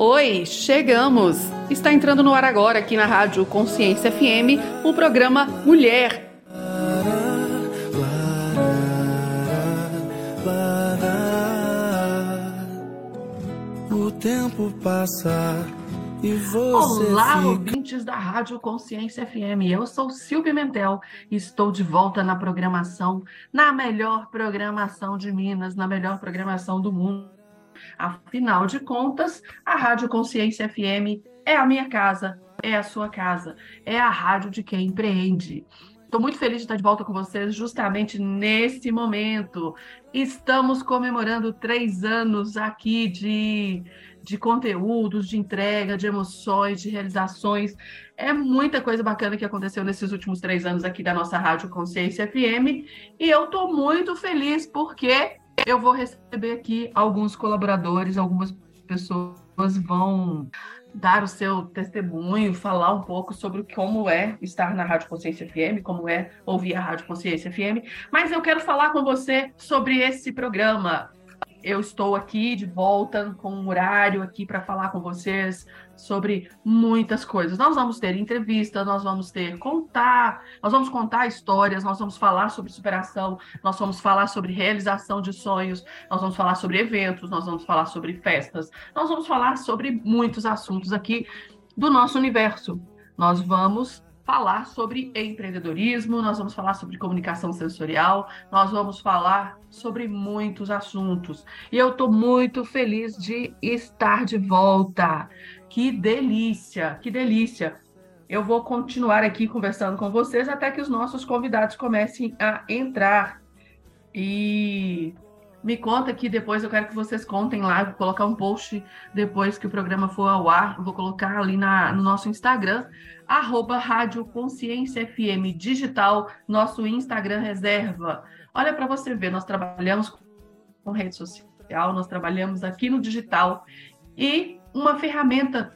Oi, chegamos! Está entrando no ar agora, aqui na Rádio Consciência FM, o programa Mulher. O tempo passa e você. Olá, fica... ouvintes da Rádio Consciência FM. Eu sou Sil Pimentel e estou de volta na programação, na melhor programação de Minas, na melhor programação do mundo Afinal de contas, a Rádio Consciência FM é a minha casa, é a sua casa, é a rádio de quem empreende. Estou muito feliz de estar de volta com vocês justamente nesse momento. Estamos comemorando três anos aqui de, de conteúdos, de entrega, de emoções, de realizações. É muita coisa bacana que aconteceu nesses últimos três anos aqui da nossa Rádio Consciência FM. E eu estou muito feliz porque eu vou receber aqui alguns colaboradores, algumas pessoas vão dar o seu testemunho, falar um pouco sobre como é estar na Rádio Consciência FM, como é ouvir a Rádio Consciência FM. Mas eu quero falar com você sobre esse programa eu estou aqui de volta com um horário aqui para falar com vocês sobre muitas coisas. Nós vamos ter entrevista, nós vamos ter contar, nós vamos contar histórias, nós vamos falar sobre superação, nós vamos falar sobre realização de sonhos, nós vamos falar sobre eventos, nós vamos falar sobre festas, nós vamos falar sobre muitos assuntos aqui do nosso universo. Nós vamos falar sobre empreendedorismo, nós vamos falar sobre comunicação sensorial, nós vamos falar sobre muitos assuntos. E eu estou muito feliz de estar de volta. Que delícia, que delícia. Eu vou continuar aqui conversando com vocês até que os nossos convidados comecem a entrar. E me conta aqui depois, eu quero que vocês contem lá, vou colocar um post depois que o programa for ao ar, vou colocar ali na, no nosso Instagram, arroba Rádio Consciência FM Digital, nosso Instagram reserva. Olha para você ver, nós trabalhamos com rede social, nós trabalhamos aqui no digital e uma ferramenta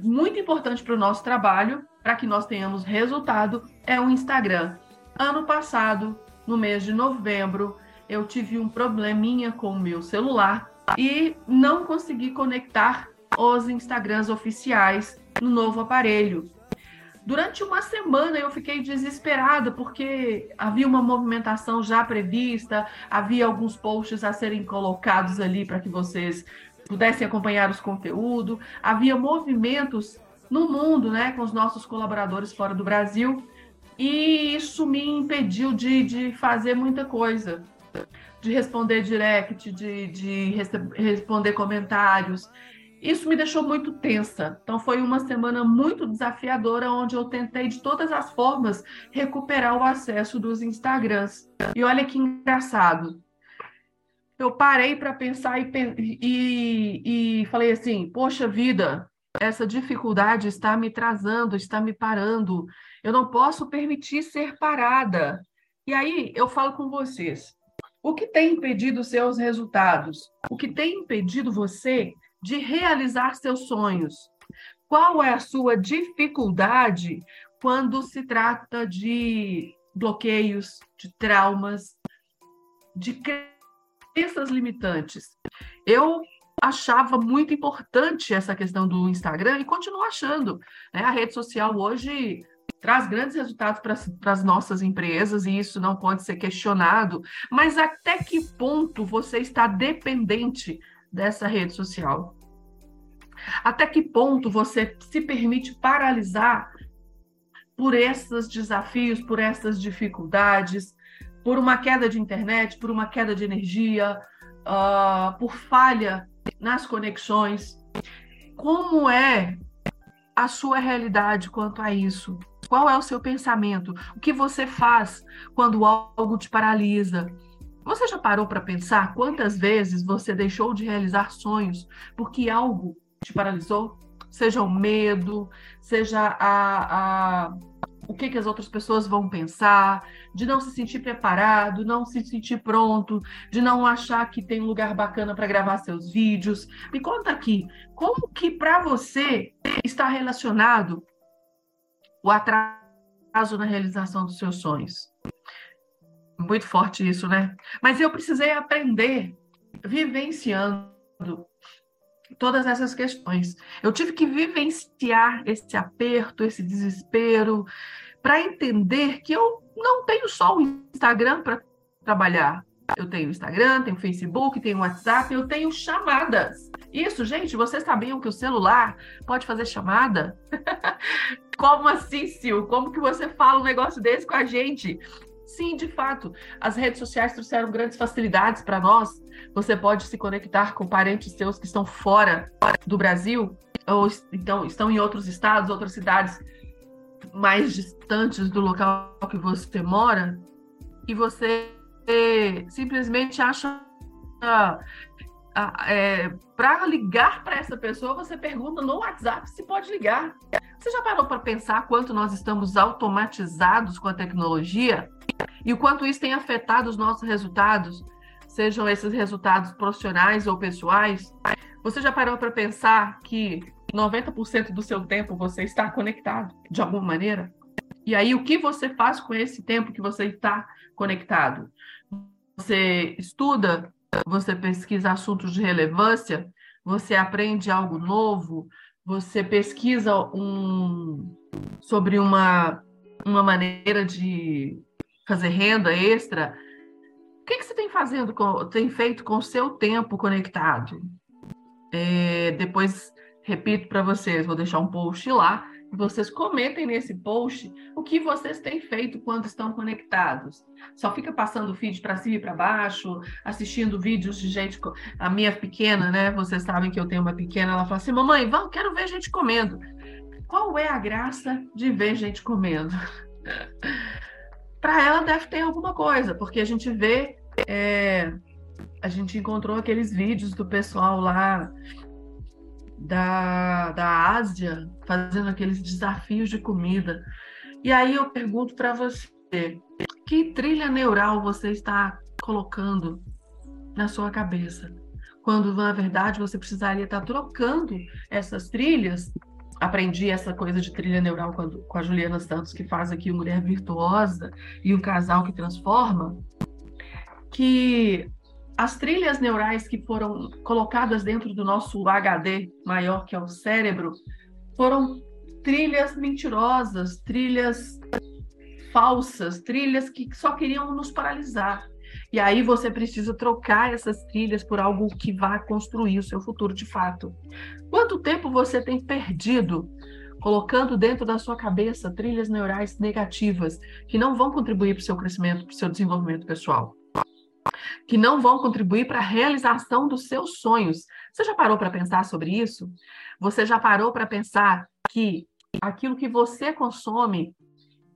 muito importante para o nosso trabalho, para que nós tenhamos resultado, é o Instagram. Ano passado, no mês de novembro, eu tive um probleminha com o meu celular e não consegui conectar os Instagrams oficiais no novo aparelho. Durante uma semana eu fiquei desesperada porque havia uma movimentação já prevista, havia alguns posts a serem colocados ali para que vocês pudessem acompanhar os conteúdos, havia movimentos no mundo, né, com os nossos colaboradores fora do Brasil, e isso me impediu de, de fazer muita coisa de responder direct, de, de responder comentários. Isso me deixou muito tensa. Então, foi uma semana muito desafiadora, onde eu tentei, de todas as formas, recuperar o acesso dos Instagrams. E olha que engraçado. Eu parei para pensar e, e, e falei assim: poxa vida, essa dificuldade está me trazendo, está me parando. Eu não posso permitir ser parada. E aí eu falo com vocês: o que tem impedido seus resultados? O que tem impedido você de realizar seus sonhos? Qual é a sua dificuldade quando se trata de bloqueios, de traumas, de crenças limitantes? Eu achava muito importante essa questão do Instagram e continuo achando. Né? A rede social hoje traz grandes resultados para as nossas empresas e isso não pode ser questionado, mas até que ponto você está dependente dessa rede social? Até que ponto você se permite paralisar por esses desafios, por essas dificuldades, por uma queda de internet, por uma queda de energia, uh, por falha nas conexões? Como é a sua realidade quanto a isso? Qual é o seu pensamento? O que você faz quando algo te paralisa? Você já parou para pensar quantas vezes você deixou de realizar sonhos porque algo te paralisou? Seja o medo, seja a, a o que, que as outras pessoas vão pensar, de não se sentir preparado, não se sentir pronto, de não achar que tem um lugar bacana para gravar seus vídeos. Me conta aqui, como que para você está relacionado o atraso na realização dos seus sonhos. Muito forte isso, né? Mas eu precisei aprender vivenciando todas essas questões. Eu tive que vivenciar esse aperto, esse desespero, para entender que eu não tenho só o Instagram para trabalhar. Eu tenho Instagram, tenho Facebook, tenho WhatsApp, eu tenho chamadas. Isso, gente, vocês sabiam que o celular pode fazer chamada? Como assim, Sil? Como que você fala um negócio desse com a gente? Sim, de fato, as redes sociais trouxeram grandes facilidades para nós. Você pode se conectar com parentes seus que estão fora do Brasil, ou então estão em outros estados, outras cidades mais distantes do local que você mora, e você simplesmente acha é, para ligar para essa pessoa, você pergunta no WhatsApp se pode ligar. Você já parou para pensar quanto nós estamos automatizados com a tecnologia e o quanto isso tem afetado os nossos resultados, sejam esses resultados profissionais ou pessoais? Você já parou para pensar que 90% do seu tempo você está conectado de alguma maneira? E aí, o que você faz com esse tempo que você está conectado? Você estuda, você pesquisa assuntos de relevância, você aprende algo novo, você pesquisa um, sobre uma, uma maneira de fazer renda extra. O que, que você tem fazendo com, tem feito com o seu tempo conectado? É, depois repito para vocês, vou deixar um post lá vocês comentem nesse post o que vocês têm feito quando estão conectados. Só fica passando o feed para cima e para baixo, assistindo vídeos de gente. A minha pequena, né? Vocês sabem que eu tenho uma pequena, ela fala assim: mamãe, vamos, quero ver gente comendo. Qual é a graça de ver gente comendo? para ela deve ter alguma coisa, porque a gente vê. É, a gente encontrou aqueles vídeos do pessoal lá da, da Ásia fazendo aqueles desafios de comida. E aí eu pergunto para você, que trilha neural você está colocando na sua cabeça? Quando, na verdade, você precisaria estar trocando essas trilhas. Aprendi essa coisa de trilha neural com a Juliana Santos, que faz aqui o Mulher Virtuosa e um casal que transforma, que as trilhas neurais que foram colocadas dentro do nosso HD maior, que é o cérebro, foram trilhas mentirosas, trilhas falsas, trilhas que só queriam nos paralisar. E aí você precisa trocar essas trilhas por algo que vá construir o seu futuro de fato. Quanto tempo você tem perdido colocando dentro da sua cabeça trilhas neurais negativas que não vão contribuir para o seu crescimento, para o seu desenvolvimento pessoal? que não vão contribuir para a realização dos seus sonhos. Você já parou para pensar sobre isso? Você já parou para pensar que aquilo que você consome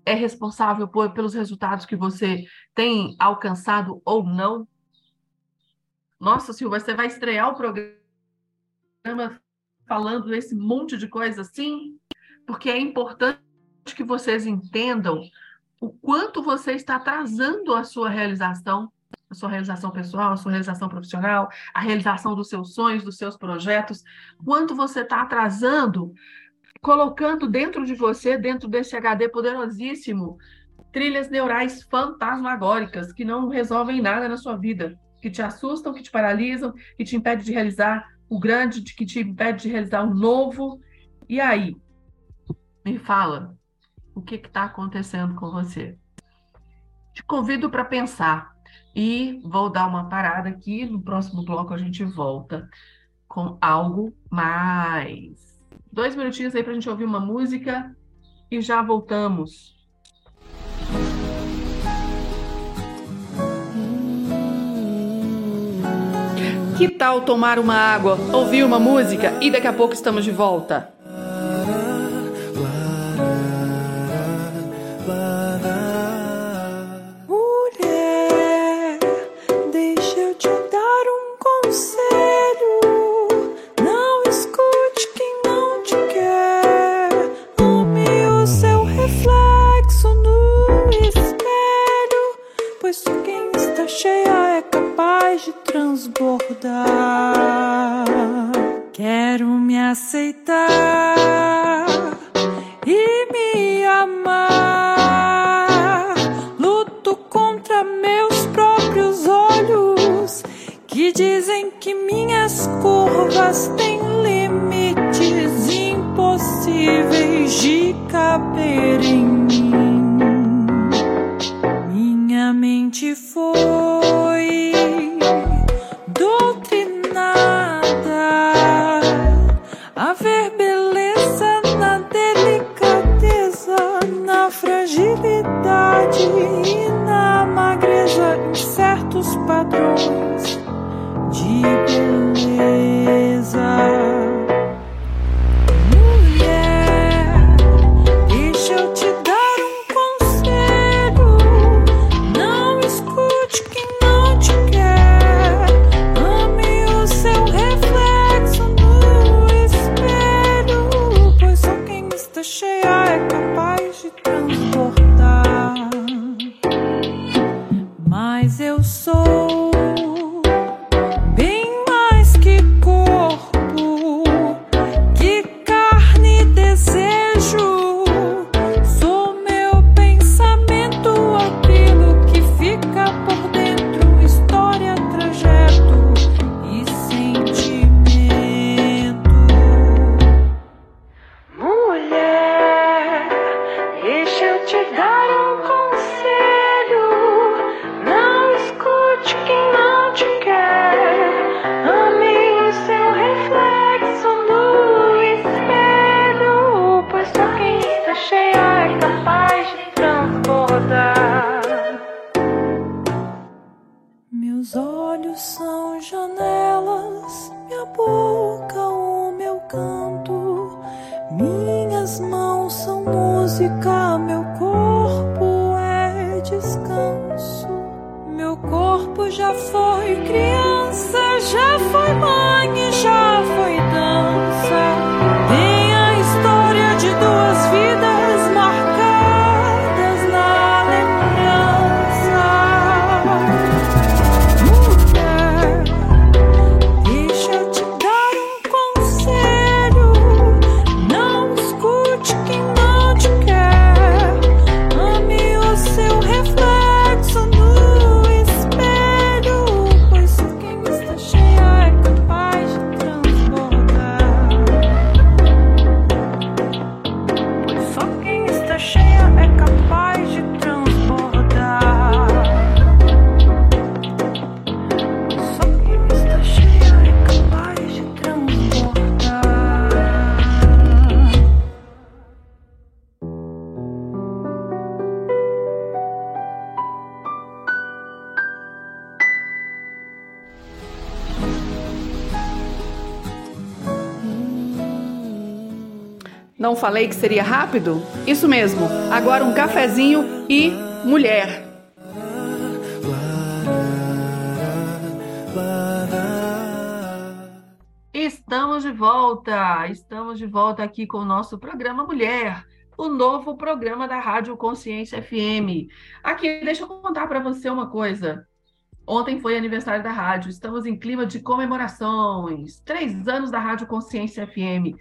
é responsável por, pelos resultados que você tem alcançado ou não? Nossa, Silva, você vai estrear o programa falando esse monte de coisa assim? Porque é importante que vocês entendam o quanto você está atrasando a sua realização a sua realização pessoal, a sua realização profissional, a realização dos seus sonhos, dos seus projetos, quanto você está atrasando, colocando dentro de você, dentro desse HD poderosíssimo, trilhas neurais fantasmagóricas que não resolvem nada na sua vida, que te assustam, que te paralisam, que te impedem de realizar o grande, que te impede de realizar o novo. E aí? Me fala, o que está acontecendo com você? Te convido para pensar e vou dar uma parada aqui. No próximo bloco a gente volta com algo mais. Dois minutinhos aí para a gente ouvir uma música e já voltamos. Que tal tomar uma água, ouvir uma música e daqui a pouco estamos de volta? cheia é capaz de transbordar. Quero me aceitar e me amar. Luto contra meus próprios olhos que dizem que minhas curvas têm limites impossíveis de caber em mim. Não falei que seria rápido? Isso mesmo. Agora um cafezinho e mulher. Estamos de volta. Estamos de volta aqui com o nosso programa Mulher o novo programa da Rádio Consciência FM. Aqui, deixa eu contar para você uma coisa. Ontem foi aniversário da rádio, estamos em clima de comemorações. Três anos da Rádio Consciência FM.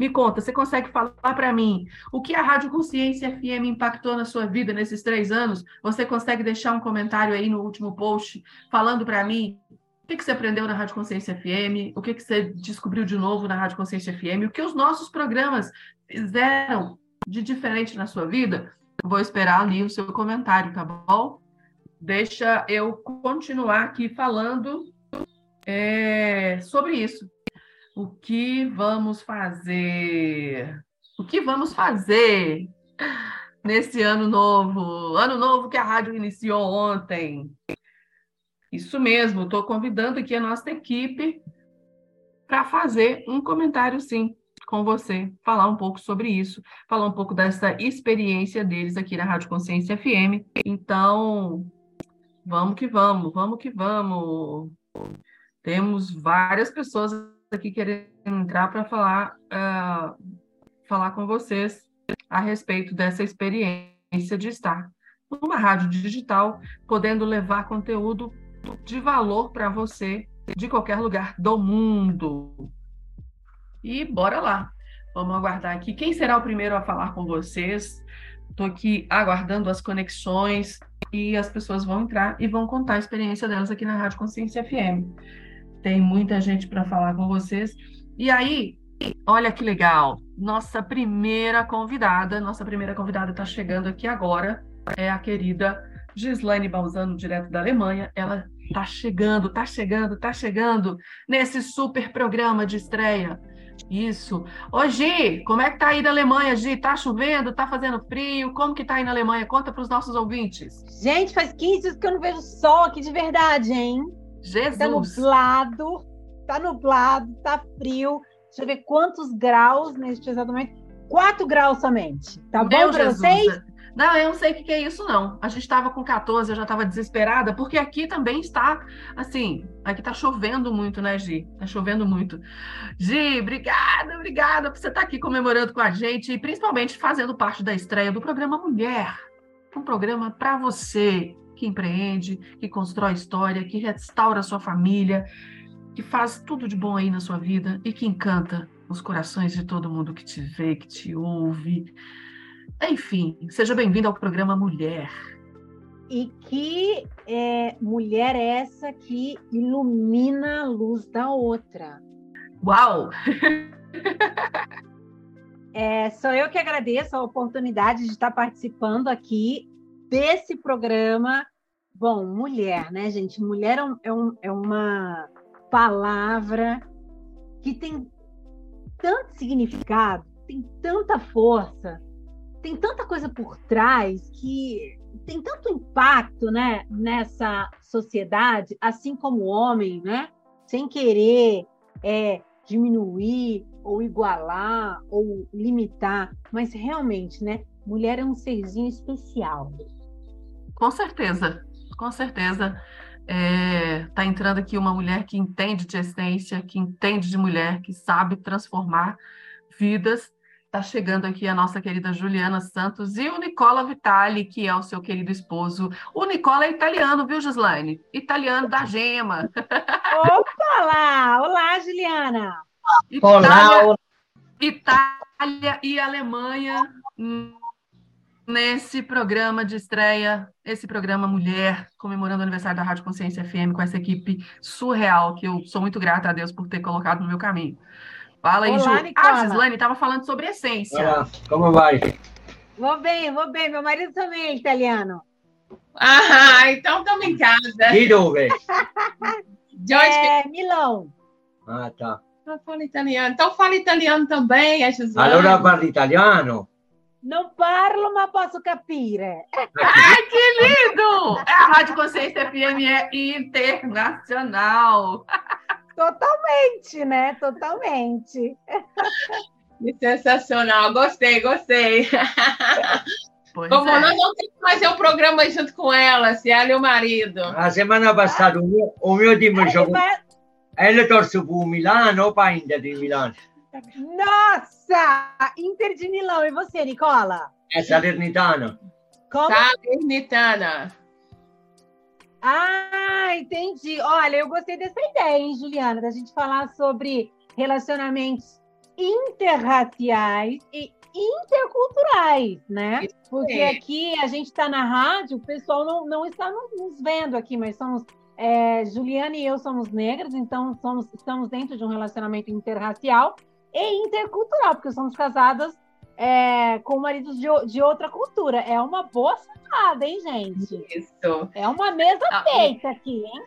Me conta, você consegue falar para mim o que a Rádio Consciência FM impactou na sua vida nesses três anos? Você consegue deixar um comentário aí no último post falando para mim o que, que você aprendeu na Rádio Consciência FM? O que, que você descobriu de novo na Rádio Consciência FM? O que os nossos programas fizeram de diferente na sua vida? Vou esperar ali o seu comentário, tá bom? Deixa eu continuar aqui falando é, sobre isso. O que vamos fazer? O que vamos fazer nesse ano novo? Ano novo que a rádio iniciou ontem. Isso mesmo, estou convidando aqui a nossa equipe para fazer um comentário, sim, com você, falar um pouco sobre isso, falar um pouco dessa experiência deles aqui na Rádio Consciência FM. Então, Vamos que vamos, vamos que vamos. Temos várias pessoas aqui querendo entrar para falar, uh, falar com vocês a respeito dessa experiência de estar numa rádio digital, podendo levar conteúdo de valor para você de qualquer lugar do mundo. E bora lá. Vamos aguardar aqui. Quem será o primeiro a falar com vocês? Estou aqui aguardando as conexões e as pessoas vão entrar e vão contar a experiência delas aqui na Rádio Consciência FM. Tem muita gente para falar com vocês. E aí, olha que legal, nossa primeira convidada, nossa primeira convidada está chegando aqui agora, é a querida Gislaine Balzano, direto da Alemanha. Ela está chegando, está chegando, está chegando nesse super programa de estreia isso. Ô, Gi, como é que tá aí na Alemanha, Gi? Tá chovendo? Tá fazendo frio? Como que tá aí na Alemanha? Conta para os nossos ouvintes. Gente, faz 15 dias que eu não vejo sol aqui de verdade, hein? Jesus! Tá nublado, tá nublado, tá frio. Deixa eu ver quantos graus neste exato momento. 4 graus somente. Tá Meu bom para vocês? Não, eu não sei o que é isso, não. A gente estava com 14, eu já estava desesperada, porque aqui também está, assim, aqui está chovendo muito, né, Gi? Está chovendo muito. Gi, obrigada, obrigada por você estar tá aqui comemorando com a gente e principalmente fazendo parte da estreia do programa Mulher. Um programa para você que empreende, que constrói história, que restaura a sua família, que faz tudo de bom aí na sua vida e que encanta os corações de todo mundo que te vê, que te ouve. Enfim, seja bem-vindo ao programa Mulher. E que é, mulher é essa que ilumina a luz da outra? Uau! é, sou eu que agradeço a oportunidade de estar participando aqui desse programa. Bom, mulher, né, gente? Mulher é, um, é, um, é uma palavra que tem tanto significado, tem tanta força tem tanta coisa por trás que tem tanto impacto, né, nessa sociedade, assim como o homem, né, sem querer é, diminuir ou igualar ou limitar, mas realmente, né, mulher é um serzinho especial. Com certeza, com certeza. É, tá entrando aqui uma mulher que entende de essência, que entende de mulher, que sabe transformar vidas Está chegando aqui a nossa querida Juliana Santos e o Nicola Vitali, que é o seu querido esposo. O Nicola é italiano, viu, Gislaine? Italiano da gema. Opa lá! Olá, Juliana! Itália, Olá! Itália e Alemanha nesse programa de estreia, esse programa Mulher, comemorando o aniversário da Rádio Consciência FM com essa equipe surreal, que eu sou muito grata a Deus por ter colocado no meu caminho. Fala aí, Olá, Ju. Ah, Nicola. Ah, Gislaine estava falando sobre essência. Olá, como vai? Vou bem, vou bem. Meu marido também é italiano. Ah, então estamos em casa. De dove? De onde? É, Milão. Ah, tá. Eu falo italiano. Então fala italiano também, a Gislaine. Allora parla italiano. Não parlo, mas posso capire. Ai, que lindo! É, a Rádio Consciência FM é internacional. Totalmente, né? Totalmente. Sensacional, gostei, gostei. Pois Como é. nós não temos que fazer o um programa junto com ela, se ela e o marido. A semana passada o meu, o meu time jogou. Ele torce para o Milano ou para a Inter de Milano? Nossa! Inter de Milão. E você, Nicola? É Salernitana. Como? Salernitana. Ah, entendi. Olha, eu gostei dessa ideia, hein, Juliana, da gente falar sobre relacionamentos interraciais e interculturais, né? Porque aqui a gente está na rádio, o pessoal não, não está nos vendo aqui, mas somos. É, Juliana e eu somos negras, então somos, estamos dentro de um relacionamento interracial e intercultural, porque somos casadas é, com maridos de, de outra cultura. É uma boa sacada, hein, gente? Isso. É uma mesa ah, feita aqui, hein?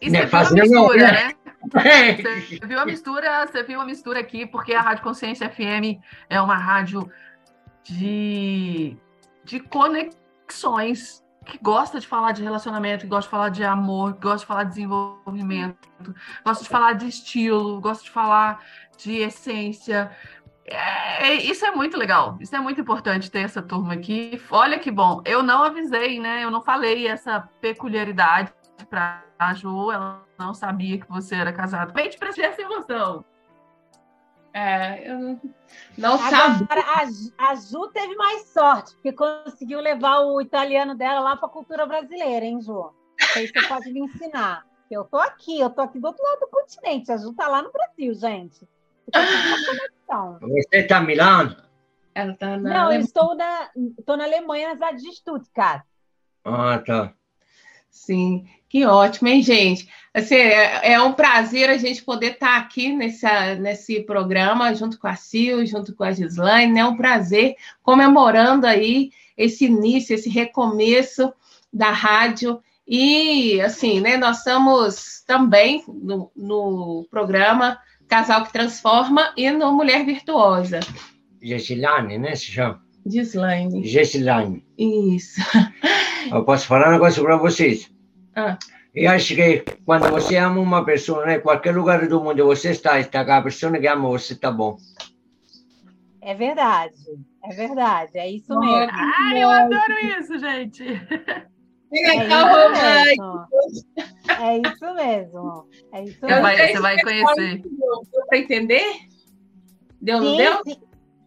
E você viu a mistura, né? Você viu a mistura, você viu a mistura aqui, porque a Rádio Consciência FM é uma rádio de, de conexões, que gosta de falar de relacionamento, que gosta de falar de amor, que gosta de falar de desenvolvimento, gosta de falar de estilo, gosta de falar de essência, é, é, isso é muito legal, isso é muito importante ter essa turma aqui. Olha que bom, eu não avisei, né? Eu não falei essa peculiaridade para a Ju, ela não sabia que você era casado. Bem, te prestei essa emoção. É, eu não sabia. A, a Ju teve mais sorte, porque conseguiu levar o italiano dela lá para a cultura brasileira, hein, Ju? Aí você pode me ensinar. Eu tô aqui, eu tô aqui do outro lado do continente. A Ju tá lá no Brasil, gente. Você está a Milano? Ela tá na Não, eu Alemanha. estou na, estou na Alemanha, na cidade de Stuttgart. Ah, tá. Sim, que ótimo, hein, gente? Assim, é, é um prazer a gente poder estar aqui nessa, nesse programa, junto com a Sil, junto com a Gislaine, né? É um prazer comemorando aí esse início, esse recomeço da rádio. E, assim, né, nós estamos também no, no programa Casal que Transforma e no Mulher Virtuosa. Gessilane, né? Se chama? Gislaine. Gessilane. Isso. Eu posso falar uma coisa para vocês? Ah. Eu acho que quando você ama uma pessoa, né, qualquer lugar do mundo você está, está com a pessoa que ama você, tá bom. É verdade, é verdade, é isso mesmo. Ai, eu adoro isso, gente. É Legal, isso mesmo. É isso mesmo. É isso mesmo. vai, você vai é conhecer. Deu, para entender? Deu, não Sim, deu? sim,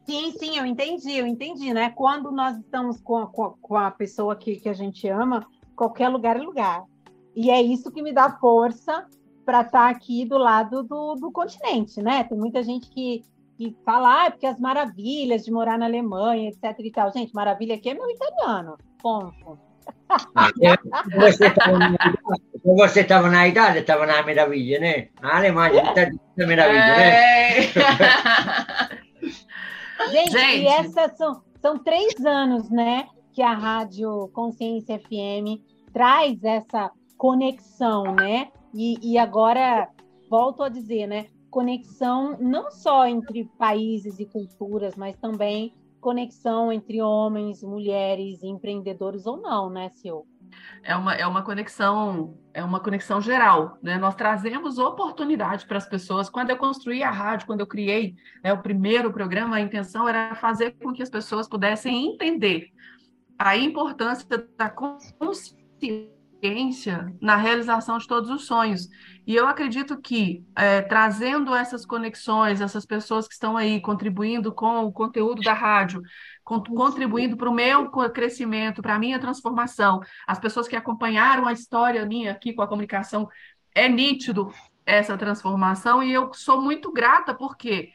sim, sim, eu entendi, eu entendi, né? Quando nós estamos com a, com a, com a pessoa que, que a gente ama, qualquer lugar é lugar. E é isso que me dá força para estar aqui do lado do, do continente, né? Tem muita gente que, que fala, ah, porque as maravilhas de morar na Alemanha, etc e tal. Gente, maravilha aqui é meu italiano, ponto. Você estava na idade, você estava na idade, estava na maravilha, né? Na Alemanha, está na maravilha, né? É. Gente, Gente. e essas são, são três anos, né, que a Rádio Consciência FM traz essa conexão, né? E, e agora, volto a dizer, né? Conexão não só entre países e culturas, mas também conexão entre homens, mulheres, empreendedores ou não, né, Sil? É uma, é uma conexão, é uma conexão geral, né? Nós trazemos oportunidade para as pessoas. Quando eu construí a rádio, quando eu criei né, o primeiro programa, a intenção era fazer com que as pessoas pudessem entender a importância da consciência na realização de todos os sonhos. E eu acredito que é, trazendo essas conexões, essas pessoas que estão aí contribuindo com o conteúdo da rádio, con- contribuindo para o meu crescimento, para a minha transformação, as pessoas que acompanharam a história minha aqui com a comunicação, é nítido essa transformação e eu sou muito grata porque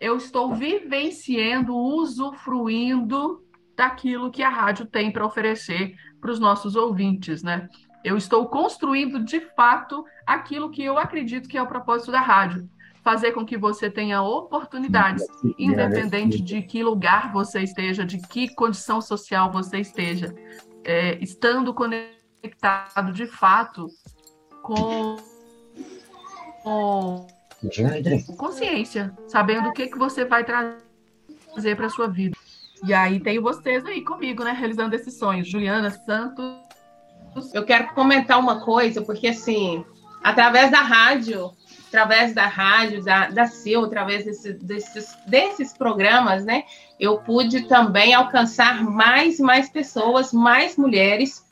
eu estou vivenciando, usufruindo daquilo que a rádio tem para oferecer para os nossos ouvintes, né? Eu estou construindo de fato aquilo que eu acredito que é o propósito da rádio. Fazer com que você tenha oportunidades, independente de que lugar você esteja, de que condição social você esteja, é, estando conectado de fato com, com consciência, sabendo o que, que você vai trazer para a sua vida. E aí tem vocês aí comigo, né, realizando esses sonhos. Juliana Santos. Eu quero comentar uma coisa, porque assim, através da rádio, através da rádio, da, da CIL, através desse, desses, desses programas, né, eu pude também alcançar mais e mais pessoas, mais mulheres.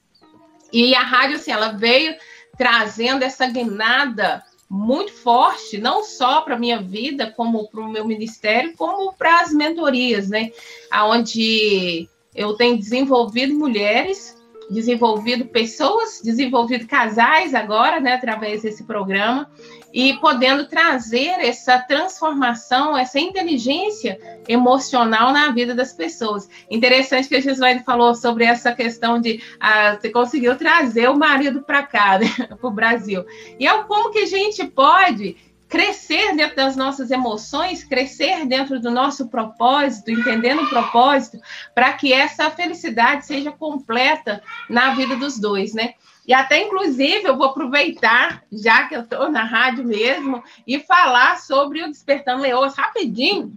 E a rádio, assim, ela veio trazendo essa guinada muito forte, não só para a minha vida, como para o meu ministério, como para as mentorias, né? Onde eu tenho desenvolvido mulheres, desenvolvido pessoas, desenvolvido casais agora, né, através desse programa, e podendo trazer essa transformação, essa inteligência emocional na vida das pessoas. Interessante que a Gislaine falou sobre essa questão de ah, você conseguiu trazer o marido para cá, né, para o Brasil. E é como que a gente pode crescer dentro das nossas emoções, crescer dentro do nosso propósito, entendendo o propósito, para que essa felicidade seja completa na vida dos dois, né? E até, inclusive, eu vou aproveitar, já que eu estou na rádio mesmo, e falar sobre o Despertando Leoas rapidinho,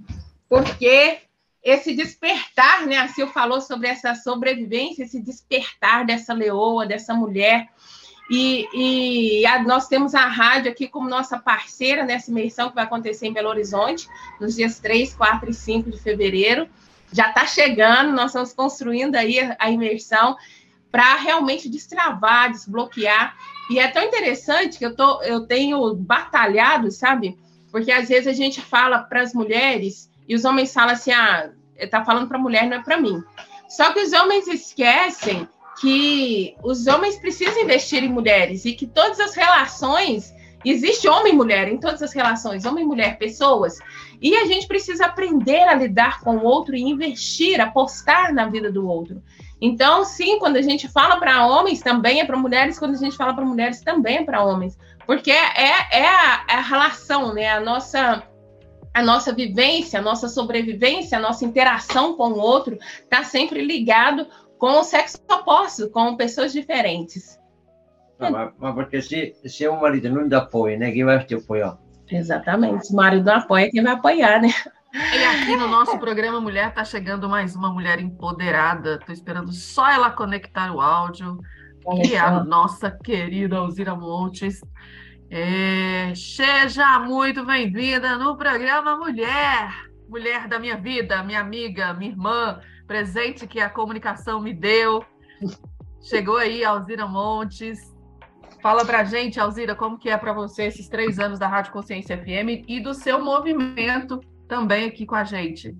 porque esse despertar, né? A Sil falou sobre essa sobrevivência, esse despertar dessa leoa, dessa mulher. E, e a, nós temos a rádio aqui como nossa parceira nessa imersão que vai acontecer em Belo Horizonte, nos dias 3, 4 e 5 de fevereiro. Já está chegando, nós estamos construindo aí a, imersão para realmente destravar, desbloquear. E é tão interessante que eu, tô, eu tenho batalhado, sabe? Porque às vezes a gente fala para as mulheres e os homens falam assim: ah, está falando para a mulher, não é para mim. Só que os homens esquecem que os homens precisam investir em mulheres e que todas as relações Existe homem e mulher em todas as relações, homem e mulher, pessoas. E a gente precisa aprender a lidar com o outro e investir, apostar na vida do outro. Então, sim, quando a gente fala para homens, também é para mulheres, quando a gente fala para mulheres, também é para homens. Porque é, é, a, é a relação, né? A nossa a nossa vivência, a nossa sobrevivência, a nossa interação com o outro está sempre ligado com o sexo oposto, com pessoas diferentes. mas, mas, porque se, se o marido não dá apoio, né? Quem vai te apoiar? Exatamente. Se o marido não apoia, quem vai apoiar, né? E aqui no nosso programa Mulher está chegando mais uma mulher empoderada. Estou esperando só ela conectar o áudio. Que é a nossa querida Alzira Montes. É, seja muito bem-vinda no programa Mulher, mulher da minha vida, minha amiga, minha irmã, presente que a comunicação me deu. Chegou aí, Alzira Montes. Fala pra gente, Alzira, como que é para você esses três anos da Rádio Consciência FM e do seu movimento também aqui com a gente.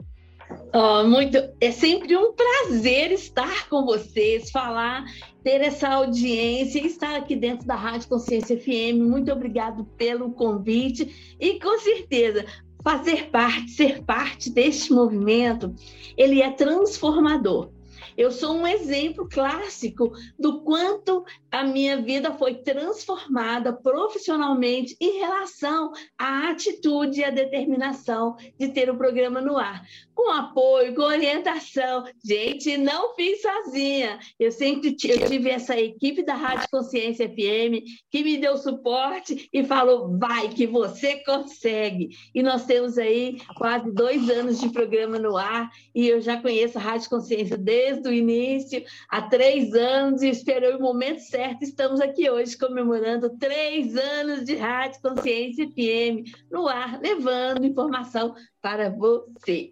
Oh, muito, é sempre um prazer estar com vocês, falar, ter essa audiência, estar aqui dentro da Rádio Consciência FM. Muito obrigado pelo convite e com certeza fazer parte, ser parte deste movimento, ele é transformador. Eu sou um exemplo clássico do quanto a minha vida foi transformada profissionalmente em relação à atitude e à determinação de ter o um programa no ar. Com apoio, com orientação. Gente, não fiz sozinha. Eu sempre eu tive essa equipe da Rádio Consciência FM que me deu suporte e falou: vai, que você consegue. E nós temos aí quase dois anos de programa no ar e eu já conheço a Rádio Consciência desde o início, há três anos, e esperou o momento certo. Estamos aqui hoje comemorando três anos de Rádio Consciência FM no ar, levando informação para você.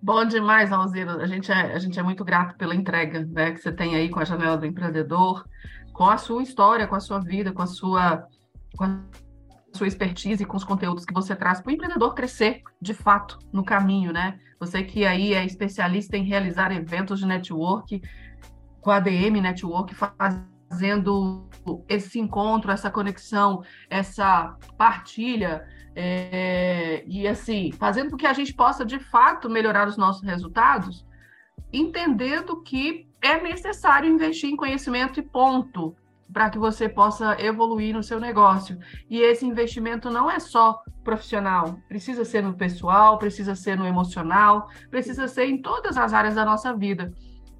Bom demais, Alzira. A gente, é, a gente é muito grato pela entrega né, que você tem aí com a Janela do Empreendedor, com a sua história, com a sua vida, com a sua, com a sua expertise e com os conteúdos que você traz para o empreendedor crescer de fato no caminho, né? Você que aí é especialista em realizar eventos de network, com a ADM Network, fazendo esse encontro, essa conexão, essa partilha, é, e assim, fazendo com que a gente possa de fato melhorar os nossos resultados, entendendo que é necessário investir em conhecimento e ponto para que você possa evoluir no seu negócio. E esse investimento não é só profissional, precisa ser no pessoal, precisa ser no emocional, precisa ser em todas as áreas da nossa vida.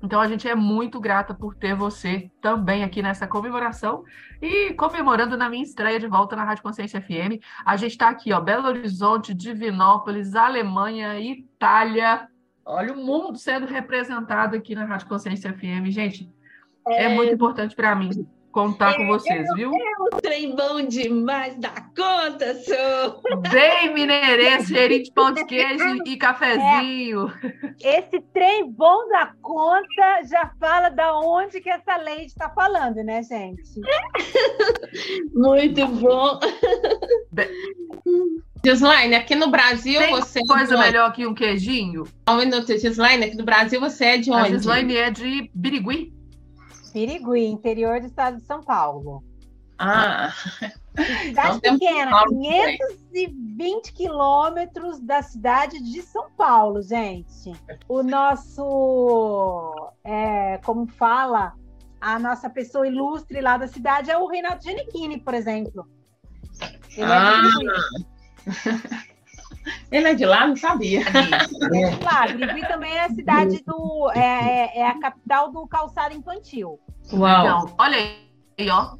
Então a gente é muito grata por ter você também aqui nessa comemoração e comemorando na minha estreia de volta na Rádio Consciência FM. A gente está aqui, ó, Belo Horizonte, Divinópolis, Alemanha, Itália. Olha o mundo sendo representado aqui na Rádio Consciência FM, gente. É, é muito importante para mim contar com vocês, viu? É um trem bom demais da conta, sou! Bem mineirense, cheirinho de pão de queijo e cafezinho. É. Esse trem bom da conta já fala da onde que essa lei está falando, né, gente? Muito bom! Gislaine, aqui no Brasil Tem você. É coisa é melhor que um queijinho? Um minuto, Gislaine, aqui no Brasil você é de onde? A Gislaine é de Birigui. Pirigui, interior do estado de São Paulo. Ah! Cidade então, pequena, 520 quilômetros da cidade de São Paulo, gente. O nosso, é, como fala, a nossa pessoa ilustre lá da cidade é o Reinaldo Giannichini, por exemplo. Ele é ah. é Ele é de lá? Não sabia. Ele é de lá. Grigui também é a cidade do. É, é, é, a capital do calçado infantil. Uau! Então, olha aí, ó.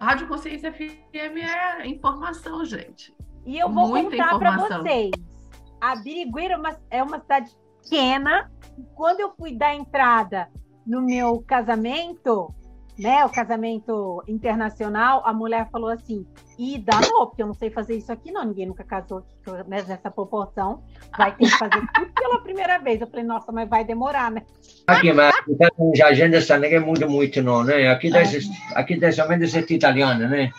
Rádio Consciência FM é informação, gente. E eu vou Muita contar para vocês. A Birigui é uma, é uma cidade pequena. Quando eu fui dar entrada no meu casamento, né, o casamento internacional, a mulher falou assim: e danou, porque eu não sei fazer isso aqui, não. Ninguém nunca casou aqui né, nessa proporção. Vai ter que fazer tudo pela primeira vez. Eu falei, nossa, mas vai demorar, né? Aqui, mas a agenda essa não é muito, muito, não, né? Aqui deve, aqui deve somente ser italiana, né?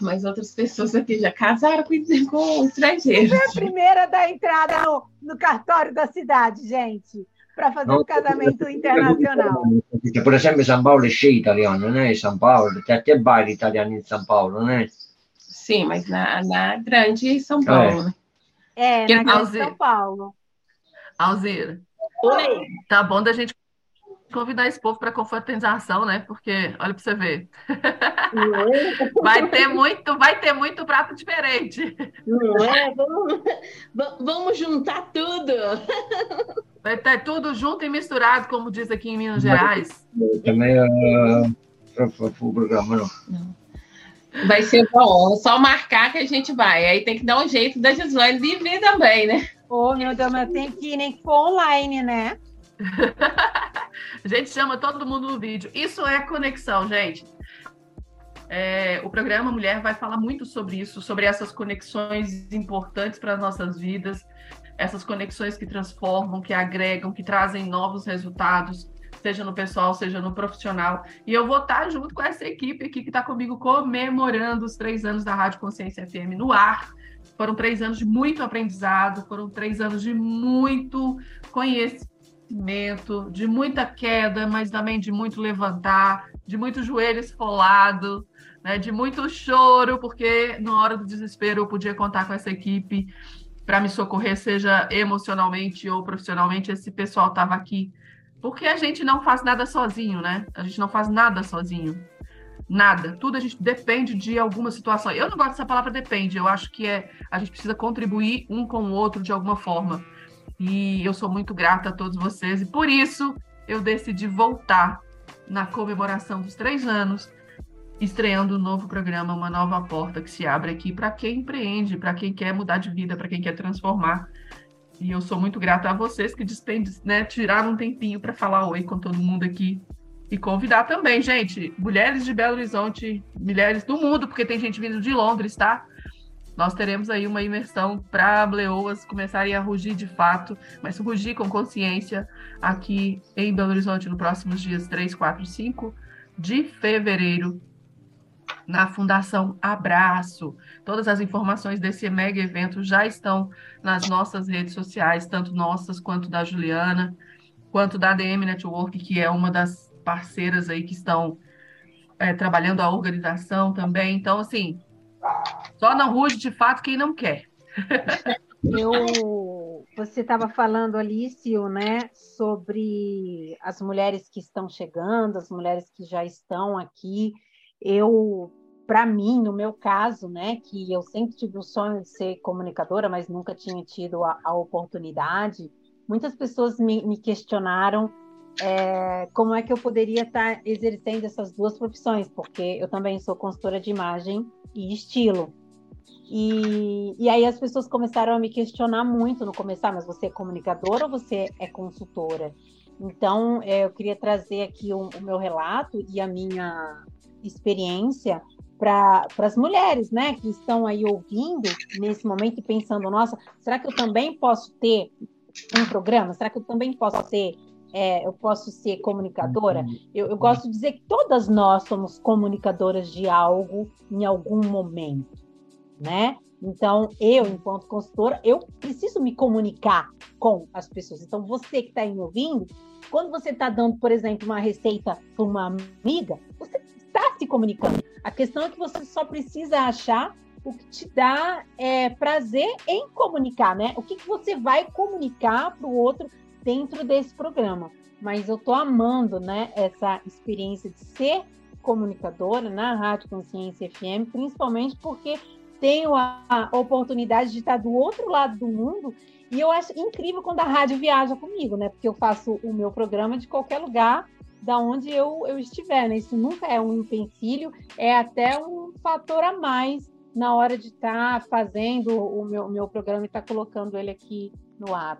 Mas outras pessoas aqui já casaram com, com estrangeiros. Foi a primeira da entrada no, no cartório da cidade, gente para fazer um casamento internacional. Por exemplo, São Paulo é cheio italiano, né? São Paulo, tem até baile italiano em São Paulo, né? Sim, mas na, na grande São Paulo, né? É, Que na Grande. São Paulo. Alzira, Oi. tá bom da gente convidar esse povo para confraternização, né? Porque, olha para você ver, Não é? vai ter muito, vai ter muito prato diferente. Não é? Vamos, va- vamos juntar tudo. Vai ter tudo junto e misturado, como diz aqui em Minas Gerais. Também para o programa, não. Vai ser bom. Só marcar que a gente vai. Aí tem que dar um jeito da Gislaine de vir também, né? Ô, meu Deus, mas tem que ir nem que for online, né? A gente chama todo mundo no vídeo. Isso é conexão, gente. É, o programa Mulher vai falar muito sobre isso, sobre essas conexões importantes para as nossas vidas, essas conexões que transformam, que agregam, que trazem novos resultados, seja no pessoal, seja no profissional. E eu vou estar junto com essa equipe aqui que está comigo comemorando os três anos da Rádio Consciência FM no ar. Foram três anos de muito aprendizado, foram três anos de muito conhecimento, de muita queda, mas também de muito levantar, de muito joelho esfolado, né, de muito choro, porque na hora do desespero eu podia contar com essa equipe para me socorrer, seja emocionalmente ou profissionalmente. Esse pessoal estava aqui. Porque a gente não faz nada sozinho, né? A gente não faz nada sozinho. Nada. Tudo a gente depende de alguma situação. Eu não gosto dessa palavra depende. Eu acho que é a gente precisa contribuir um com o outro de alguma forma. E eu sou muito grata a todos vocês. E por isso eu decidi voltar na comemoração dos três anos, estreando um novo programa, uma nova porta que se abre aqui para quem empreende, para quem quer mudar de vida, para quem quer transformar. E eu sou muito grata a vocês que despendem, né, tiraram um tempinho para falar oi com todo mundo aqui. E convidar também, gente, mulheres de Belo Horizonte, mulheres do mundo, porque tem gente vindo de Londres, tá? Nós teremos aí uma imersão para bleoas começarem a rugir de fato, mas rugir com consciência aqui em Belo Horizonte nos próximos dias 3, 4, 5 de fevereiro, na Fundação Abraço. Todas as informações desse mega evento já estão nas nossas redes sociais, tanto nossas quanto da Juliana, quanto da ADM Network, que é uma das parceiras aí que estão é, trabalhando a organização também. Então, assim, só não ruge de fato quem não quer. Eu, você estava falando ali, Sil, né, sobre as mulheres que estão chegando, as mulheres que já estão aqui. Eu, para mim, no meu caso, né, que eu sempre tive o sonho de ser comunicadora, mas nunca tinha tido a, a oportunidade. Muitas pessoas me, me questionaram é, como é que eu poderia estar exercendo essas duas profissões, porque eu também sou consultora de imagem e estilo. E, e aí as pessoas começaram a me questionar muito no começo, mas você é comunicadora ou você é consultora? Então, é, eu queria trazer aqui o, o meu relato e a minha experiência para as mulheres, né, que estão aí ouvindo nesse momento e pensando, nossa, será que eu também posso ter um programa? Será que eu também posso ter, é, eu posso ser comunicadora? Eu, eu gosto de dizer que todas nós somos comunicadoras de algo em algum momento né? Então, eu, enquanto consultora, eu preciso me comunicar com as pessoas. Então, você que está aí me ouvindo, quando você está dando, por exemplo, uma receita para uma amiga, você está se comunicando. A questão é que você só precisa achar o que te dá é, prazer em comunicar, né? O que, que você vai comunicar para o outro dentro desse programa. Mas eu estou amando, né, essa experiência de ser comunicadora na Rádio Consciência FM, principalmente porque tenho a oportunidade de estar do outro lado do mundo e eu acho incrível quando a rádio viaja comigo, né? Porque eu faço o meu programa de qualquer lugar da onde eu, eu estiver, né? Isso nunca é um empecilho, é até um fator a mais na hora de estar fazendo o meu, meu programa e estar colocando ele aqui no ar.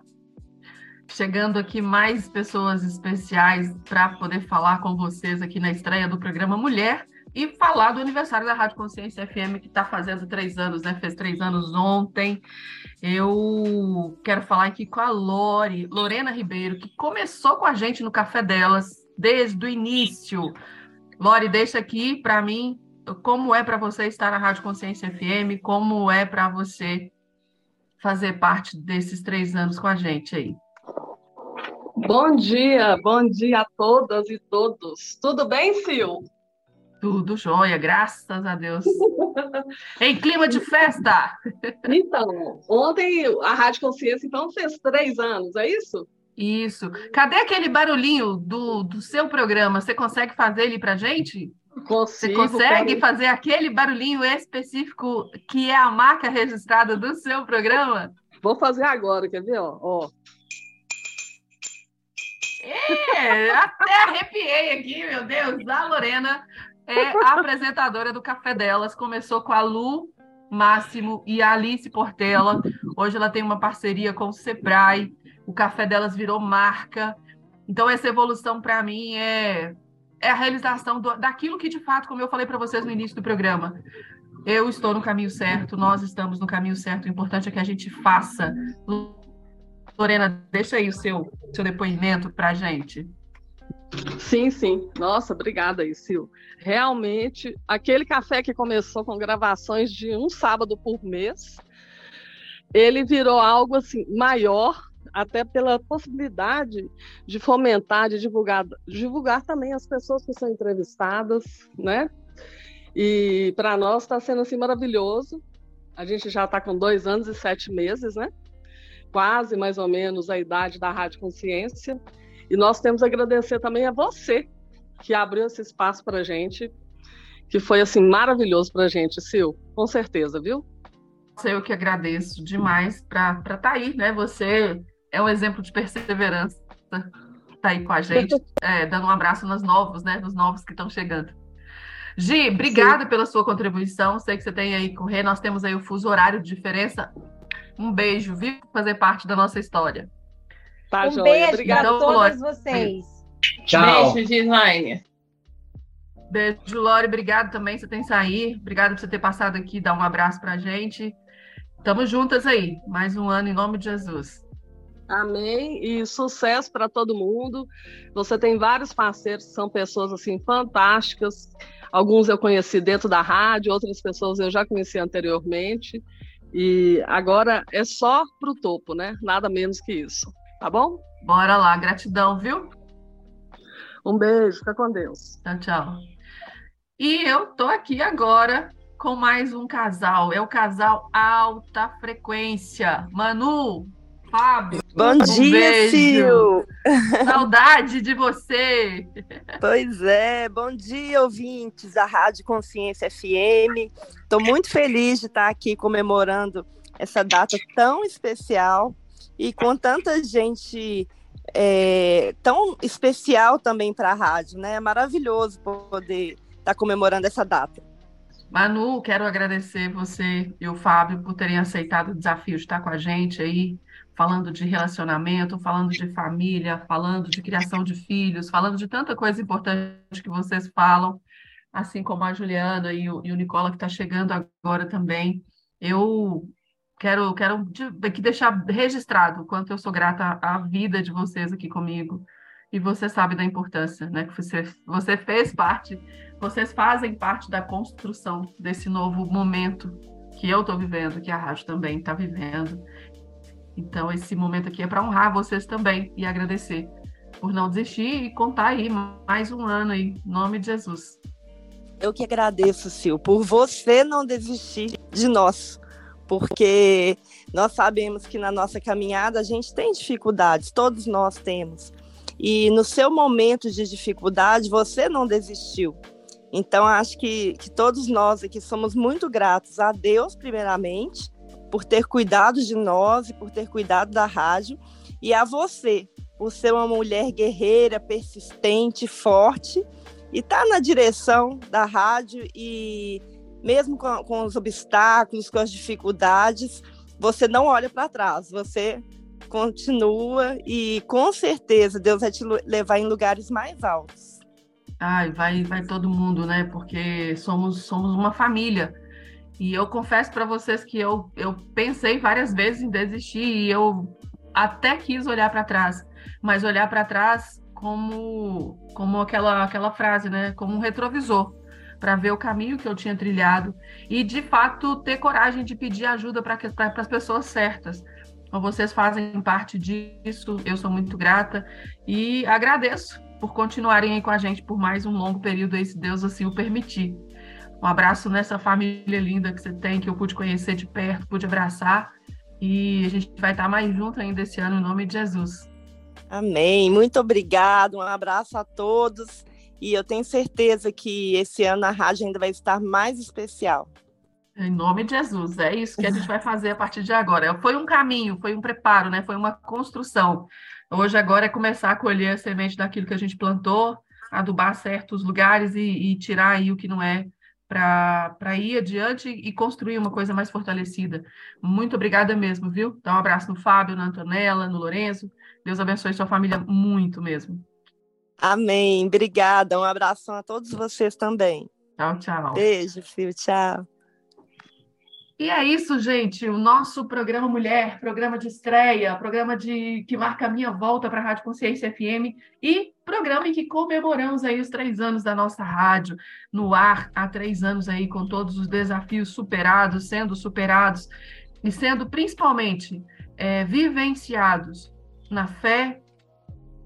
Chegando aqui mais pessoas especiais para poder falar com vocês aqui na estreia do programa Mulher e falar do aniversário da Rádio Consciência FM, que está fazendo três anos, né? Fez três anos ontem. Eu quero falar aqui com a Lore, Lorena Ribeiro, que começou com a gente no Café Delas desde o início. Lore, deixa aqui para mim como é para você estar na Rádio Consciência FM, como é para você fazer parte desses três anos com a gente aí. Bom dia, bom dia a todas e todos. Tudo bem, Sil? Tudo jóia, graças a Deus. em clima de festa! Então, ontem a Rádio Consciência então fez três anos, é isso? Isso. Cadê aquele barulhinho do, do seu programa? Você consegue fazer ele pra gente? Consigo, Você consegue quero- fazer aquele barulhinho específico que é a marca registrada do seu programa? Vou fazer agora, quer ver? Ó, ó. É, até arrepiei aqui, meu Deus. A Lorena é a apresentadora do Café Delas. Começou com a Lu Máximo e a Alice Portela. Hoje ela tem uma parceria com o Sebrae. O Café Delas virou marca. Então, essa evolução, para mim, é, é a realização do- daquilo que, de fato, como eu falei para vocês no início do programa, eu estou no caminho certo, nós estamos no caminho certo. O importante é que a gente faça. Lorena, deixa aí o seu, seu depoimento para a gente. Sim, sim. Nossa, obrigada aí, Sil. Realmente, aquele café que começou com gravações de um sábado por mês, ele virou algo assim maior, até pela possibilidade de fomentar, de divulgar, divulgar também as pessoas que são entrevistadas, né? E para nós está sendo assim maravilhoso. A gente já está com dois anos e sete meses, né? Quase mais ou menos a idade da Rádio Consciência. E nós temos a agradecer também a você que abriu esse espaço para a gente, que foi assim maravilhoso para a gente, Sil, com certeza, viu? Eu que agradeço demais para estar tá aí, né? Você é um exemplo de perseverança, tá aí com a gente, é, dando um abraço nos novos, né? Nos novos que estão chegando. Gi, obrigada pela sua contribuição. Sei que você tem aí correr, nós temos aí o fuso horário de diferença. Um beijo, viu? Fazer parte da nossa história. Tá, um joia. beijo Obrigada. Então, todas Lore. vocês. Tchau. Beijo, Gislaine. Beijo, Lore. Obrigado também. Você tem que sair. Obrigado por você ter passado aqui, dar um abraço pra gente. Tamo juntas aí. Mais um ano em nome de Jesus. Amém e sucesso para todo mundo. Você tem vários parceiros que são pessoas assim fantásticas. Alguns eu conheci dentro da rádio, outras pessoas eu já conheci anteriormente. E agora é só pro topo, né? Nada menos que isso. Tá bom? Bora lá. Gratidão, viu? Um beijo, fica com Deus. Tchau, tchau. E eu tô aqui agora com mais um casal. É o casal Alta Frequência. Manu, Fábio. Bom um dia. Sil! Saudade de você. Pois é, bom dia, ouvintes da Rádio Consciência FM. Estou muito feliz de estar aqui comemorando essa data tão especial e com tanta gente é, tão especial também para a rádio, né? É maravilhoso poder estar comemorando essa data. Manu, quero agradecer você e o Fábio por terem aceitado o desafio de estar com a gente aí, falando de relacionamento, falando de família, falando de criação de filhos, falando de tanta coisa importante que vocês falam, assim como a Juliana e o, e o Nicola que está chegando agora também. Eu quero, quero aqui deixar registrado o quanto eu sou grata à vida de vocês aqui comigo. E você sabe da importância, né? Que você, você fez parte vocês fazem parte da construção desse novo momento que eu estou vivendo, que a rádio também está vivendo. Então, esse momento aqui é para honrar vocês também e agradecer por não desistir e contar aí mais um ano aí, em nome de Jesus. Eu que agradeço, Sil, por você não desistir de nós, porque nós sabemos que na nossa caminhada a gente tem dificuldades, todos nós temos. E no seu momento de dificuldade, você não desistiu. Então, acho que, que todos nós aqui somos muito gratos a Deus, primeiramente, por ter cuidado de nós e por ter cuidado da rádio, e a você, por ser uma mulher guerreira, persistente, forte, e tá na direção da rádio e mesmo com, com os obstáculos, com as dificuldades, você não olha para trás, você continua e com certeza Deus vai te levar em lugares mais altos. Ai, vai, vai todo mundo, né? Porque somos, somos uma família. E eu confesso para vocês que eu, eu pensei várias vezes em desistir e eu até quis olhar para trás, mas olhar para trás como, como aquela, aquela frase, né? Como um retrovisor, para ver o caminho que eu tinha trilhado e, de fato, ter coragem de pedir ajuda para as pessoas certas. Então, vocês fazem parte disso, eu sou muito grata e agradeço por continuarem aí com a gente por mais um longo período aí, se Deus assim o permitir. Um abraço nessa família linda que você tem, que eu pude conhecer de perto, pude abraçar. E a gente vai estar mais junto ainda esse ano, em nome de Jesus. Amém. Muito obrigado. Um abraço a todos. E eu tenho certeza que esse ano a rádio ainda vai estar mais especial. Em nome de Jesus, é isso que a gente vai fazer a partir de agora. Foi um caminho, foi um preparo, né? Foi uma construção. Hoje agora é começar a colher a semente daquilo que a gente plantou, adubar certos lugares e, e tirar aí o que não é para ir adiante e construir uma coisa mais fortalecida. Muito obrigada mesmo, viu? Dá um abraço no Fábio, na Antonella, no Lourenço. Deus abençoe sua família muito mesmo. Amém. Obrigada. Um abração a todos vocês também. Tchau, tchau. Beijo, filho. Tchau. E é isso, gente. O nosso programa Mulher, programa de estreia, programa de que marca a minha volta para a Rádio Consciência FM e programa em que comemoramos aí os três anos da nossa rádio no ar há três anos aí com todos os desafios superados, sendo superados e sendo principalmente é, vivenciados na fé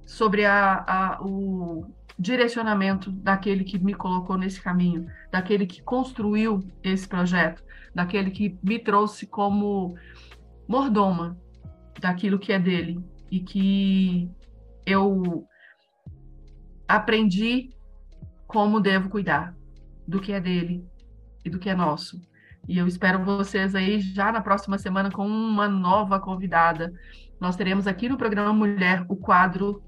sobre a, a, o direcionamento daquele que me colocou nesse caminho, daquele que construiu esse projeto daquele que me trouxe como mordoma daquilo que é dele e que eu aprendi como devo cuidar do que é dele e do que é nosso. E eu espero vocês aí já na próxima semana com uma nova convidada. Nós teremos aqui no programa Mulher o quadro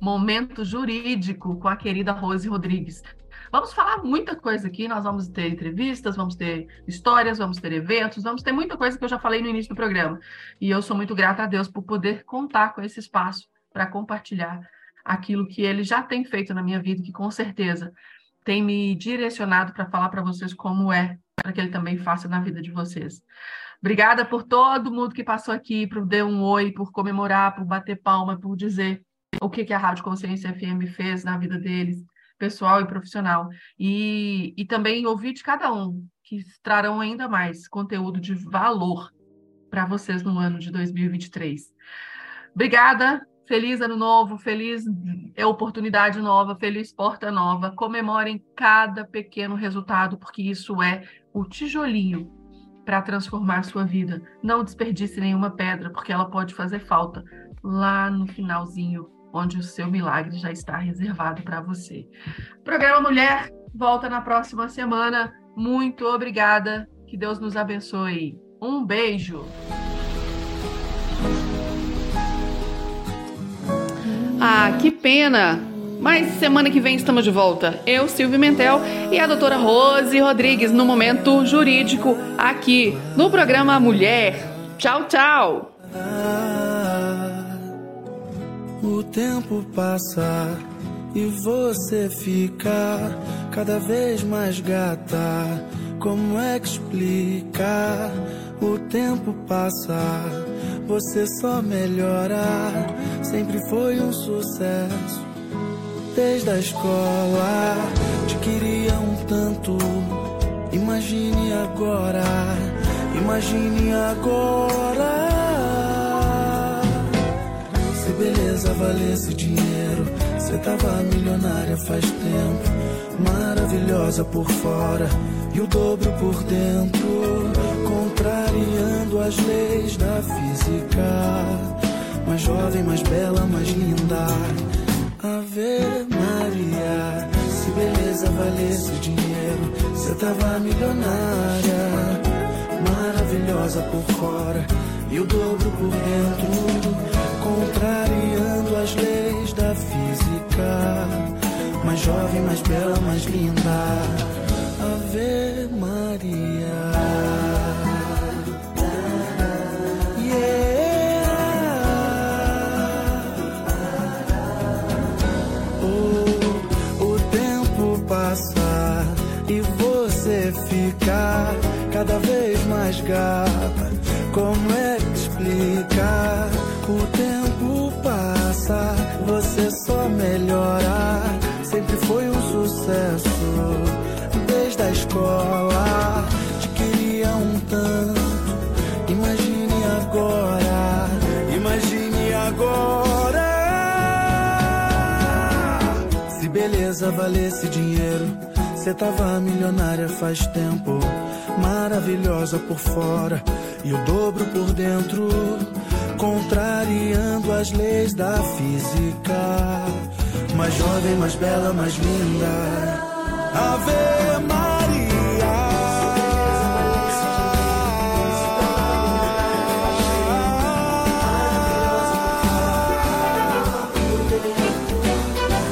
Momento Jurídico com a querida Rose Rodrigues. Vamos falar muita coisa aqui, nós vamos ter entrevistas, vamos ter histórias, vamos ter eventos, vamos ter muita coisa que eu já falei no início do programa. E eu sou muito grata a Deus por poder contar com esse espaço para compartilhar aquilo que ele já tem feito na minha vida, que com certeza tem me direcionado para falar para vocês como é, para que ele também faça na vida de vocês. Obrigada por todo mundo que passou aqui, por dar um oi, por comemorar, por bater palma, por dizer o que, que a Rádio Consciência FM fez na vida deles pessoal e profissional. E, e também ouvir de cada um, que trarão ainda mais conteúdo de valor para vocês no ano de 2023. Obrigada, feliz ano novo, feliz oportunidade nova, feliz porta nova. Comemorem cada pequeno resultado, porque isso é o tijolinho para transformar sua vida. Não desperdice nenhuma pedra, porque ela pode fazer falta lá no finalzinho onde o seu milagre já está reservado para você. Programa Mulher volta na próxima semana. Muito obrigada. Que Deus nos abençoe. Um beijo. Ah, que pena! Mas semana que vem estamos de volta. Eu, Silvio Mentel e a doutora Rose Rodrigues no Momento Jurídico aqui no programa Mulher. Tchau, tchau! O tempo passa e você fica cada vez mais gata. Como é que explicar? O tempo passa, você só melhora. Sempre foi um sucesso. Desde a escola, te queria um tanto. Imagine agora, imagine agora beleza valesse dinheiro. Cê tava milionária faz tempo, maravilhosa por fora e o dobro por dentro, contrariando as leis da física. Mais jovem, mais bela, mais linda. Ave Maria, se beleza valesse dinheiro, cê tava milionária, maravilhosa por fora e o dobro por dentro contrariando as leis da física. Mais jovem, mais bela, mais linda. Ave Maria. Cada vez mais gata. Como é que explicar o tempo? você só melhora. Sempre foi um sucesso desde a escola. Te queria um tanto. Imagine agora, imagine agora. beleza valesse dinheiro, cê tava milionária faz tempo. Maravilhosa por fora e o dobro por dentro, contrariando as leis da física. Mais jovem, mais bela, mais linda. Ave Maria.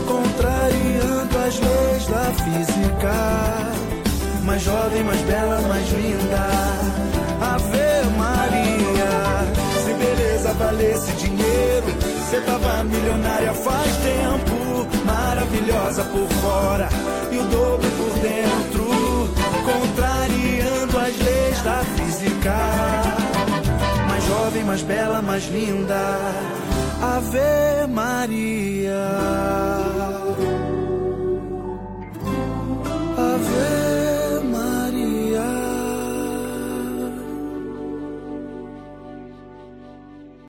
Contrariando as leis da física mais jovem, mais bela, mais linda. Ave Maria, se beleza valesse dinheiro, você tava milionária faz tempo. Maravilhosa por fora e o dobro por dentro, contrariando as leis da física. Mais jovem, mais bela, mais linda. Ave Maria. Ave